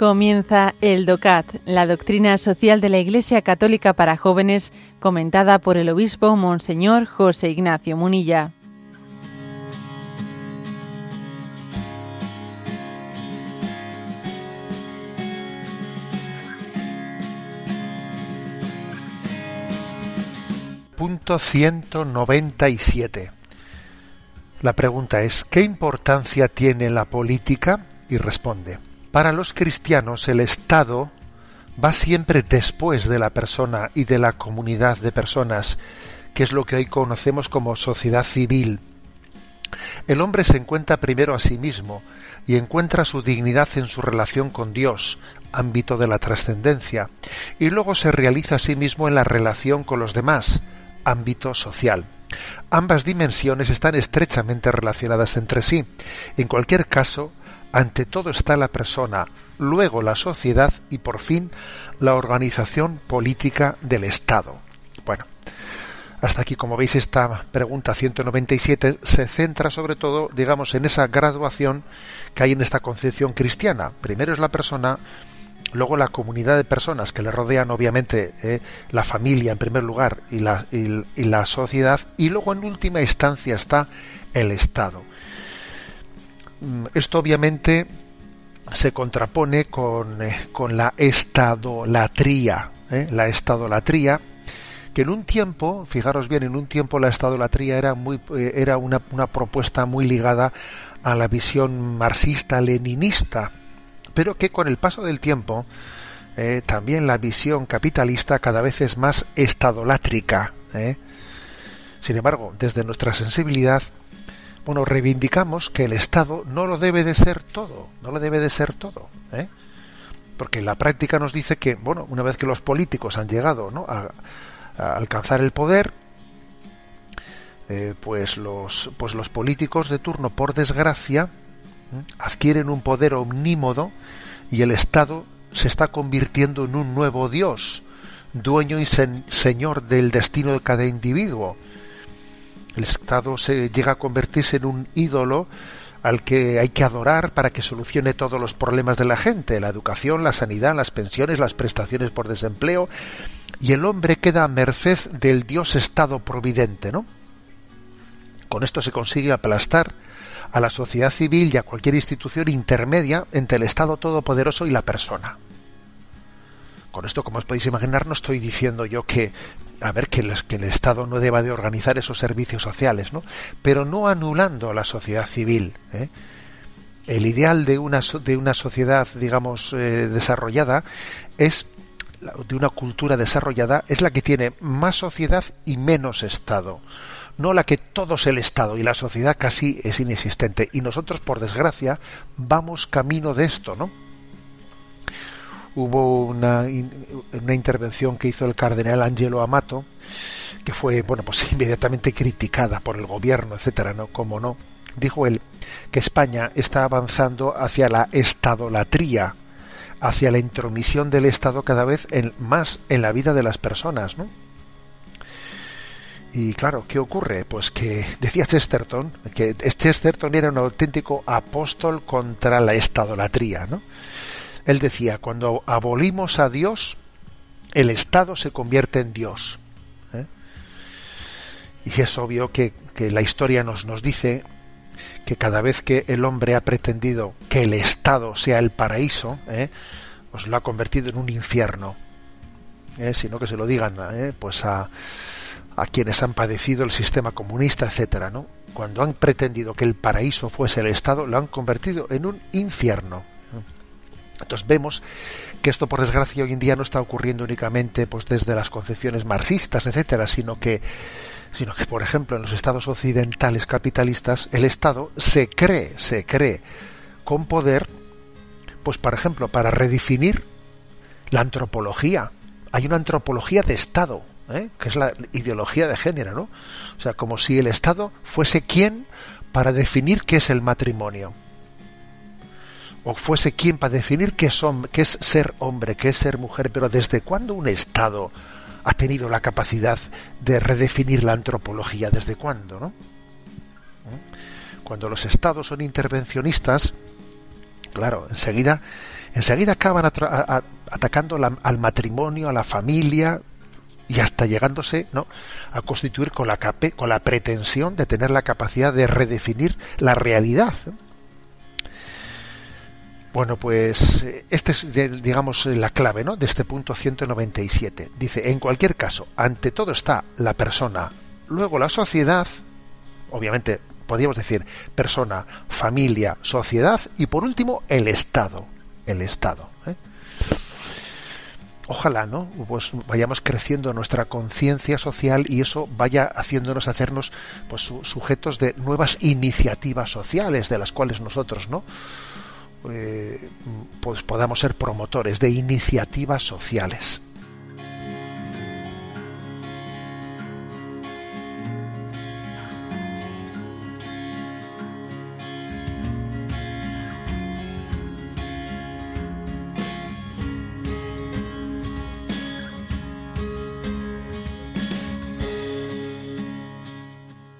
Comienza el DOCAT, la doctrina social de la Iglesia Católica para jóvenes, comentada por el obispo Monseñor José Ignacio Munilla. Punto 197. La pregunta es, ¿qué importancia tiene la política? Y responde, para los cristianos el Estado va siempre después de la persona y de la comunidad de personas, que es lo que hoy conocemos como sociedad civil. El hombre se encuentra primero a sí mismo y encuentra su dignidad en su relación con Dios, ámbito de la trascendencia, y luego se realiza a sí mismo en la relación con los demás, ámbito social. Ambas dimensiones están estrechamente relacionadas entre sí. En cualquier caso, ante todo está la persona, luego la sociedad y por fin la organización política del Estado. Bueno, hasta aquí, como veis, esta pregunta 197 se centra sobre todo, digamos, en esa graduación que hay en esta concepción cristiana. Primero es la persona, luego la comunidad de personas que le rodean, obviamente, eh, la familia en primer lugar y la, y la sociedad, y luego en última instancia está el Estado. Mm, esto obviamente se contrapone con, eh, con la estadolatría, ¿eh? la estadolatría, que en un tiempo, fijaros bien, en un tiempo la estadolatría era muy eh, era una, una, propuesta muy ligada a la visión marxista-leninista, pero que con el paso del tiempo también la visión capitalista cada vez es más estadolátrica. Sin embargo, desde nuestra sensibilidad bueno, reivindicamos que el Estado no lo debe de ser todo, no lo debe de ser todo, ¿eh? porque la práctica nos dice que, bueno, una vez que los políticos han llegado ¿no? a, alcanzar el poder, eh, pues los pues los políticos de turno, por desgracia, adquieren un poder omnímodo y el Estado se está convirtiendo en un nuevo Dios, dueño y señor del destino de cada individuo el Estado se llega a convertirse en un ídolo al que hay que adorar para que solucione todos los problemas de la gente, la educación, la sanidad, las pensiones, las prestaciones por desempleo, y el hombre queda a merced del Dios Estado providente, ¿no? Con esto se consigue aplastar a la sociedad civil y a cualquier institución intermedia entre el Estado todopoderoso y la persona. Con esto, como os podéis imaginar, no estoy diciendo yo que, a ver, que, el Estado no deba de organizar esos servicios sociales, ¿no? Pero no anulando a la sociedad civil. ¿eh? El ideal de una, de una sociedad, digamos, eh, desarrollada es de una cultura desarrollada es la que tiene más sociedad y menos Estado, no la que todo es el Estado y la sociedad casi es inexistente. Y nosotros, por desgracia, vamos camino de esto, ¿no? Hubo una, una intervención que hizo el cardenal Angelo Amato, que fue, bueno, pues inmediatamente criticada por el gobierno, etcétera, ¿no? Como no. Dijo él que España está avanzando hacia la estadolatría, hacia la intromisión del Estado cada vez en, más en la vida de las personas, ¿no? Y claro, ¿qué ocurre? Pues que decía Chesterton que Chesterton era un auténtico apóstol contra la estadolatría, ¿no? Él decía, cuando abolimos a Dios, el Estado se convierte en Dios. ¿eh? Y es obvio que, la historia nos, nos dice que cada vez que el hombre ha pretendido que el Estado sea el paraíso, ¿eh? pues lo ha convertido en un infierno. ¿eh? Sino que se lo digan ¿eh? pues a, a quienes han padecido el sistema comunista, etcétera, ¿no? Cuando han pretendido que el paraíso fuese el Estado, lo han convertido en un infierno. Entonces vemos que esto, por desgracia, hoy en día no está ocurriendo únicamente pues, desde las concepciones marxistas, etcétera, sino que, sino que, por ejemplo, en los estados occidentales capitalistas, el Estado se cree, se cree con poder, pues, por ejemplo, para redefinir la antropología. Hay una antropología de Estado, ¿eh? que es la ideología de género, ¿no? O sea, como si el Estado fuese quien para definir qué es el matrimonio o fuese quien para definir qué es, es ser hombre, qué es ser mujer, pero ¿desde cuándo un Estado ha tenido la capacidad de redefinir la antropología? ¿Desde cuándo? ¿no? ¿Eh? Cuando los Estados son intervencionistas, claro, enseguida, enseguida acaban atacando al matrimonio, a la familia y hasta llegándose ¿no? a constituir con la, con la pretensión de tener la capacidad de redefinir la realidad. Bueno, pues esta es, digamos, la clave ¿no? de este punto 197. Dice, en cualquier caso, ante todo está la persona, luego la sociedad, obviamente podríamos decir persona, familia, sociedad y por último el Estado. El Estado. ¿eh? Ojalá, ¿no? Pues vayamos creciendo nuestra conciencia social y eso vaya haciéndonos hacernos pues, sujetos de nuevas iniciativas sociales de las cuales nosotros, ¿no? Eh, pues podamos ser promotores de iniciativas sociales.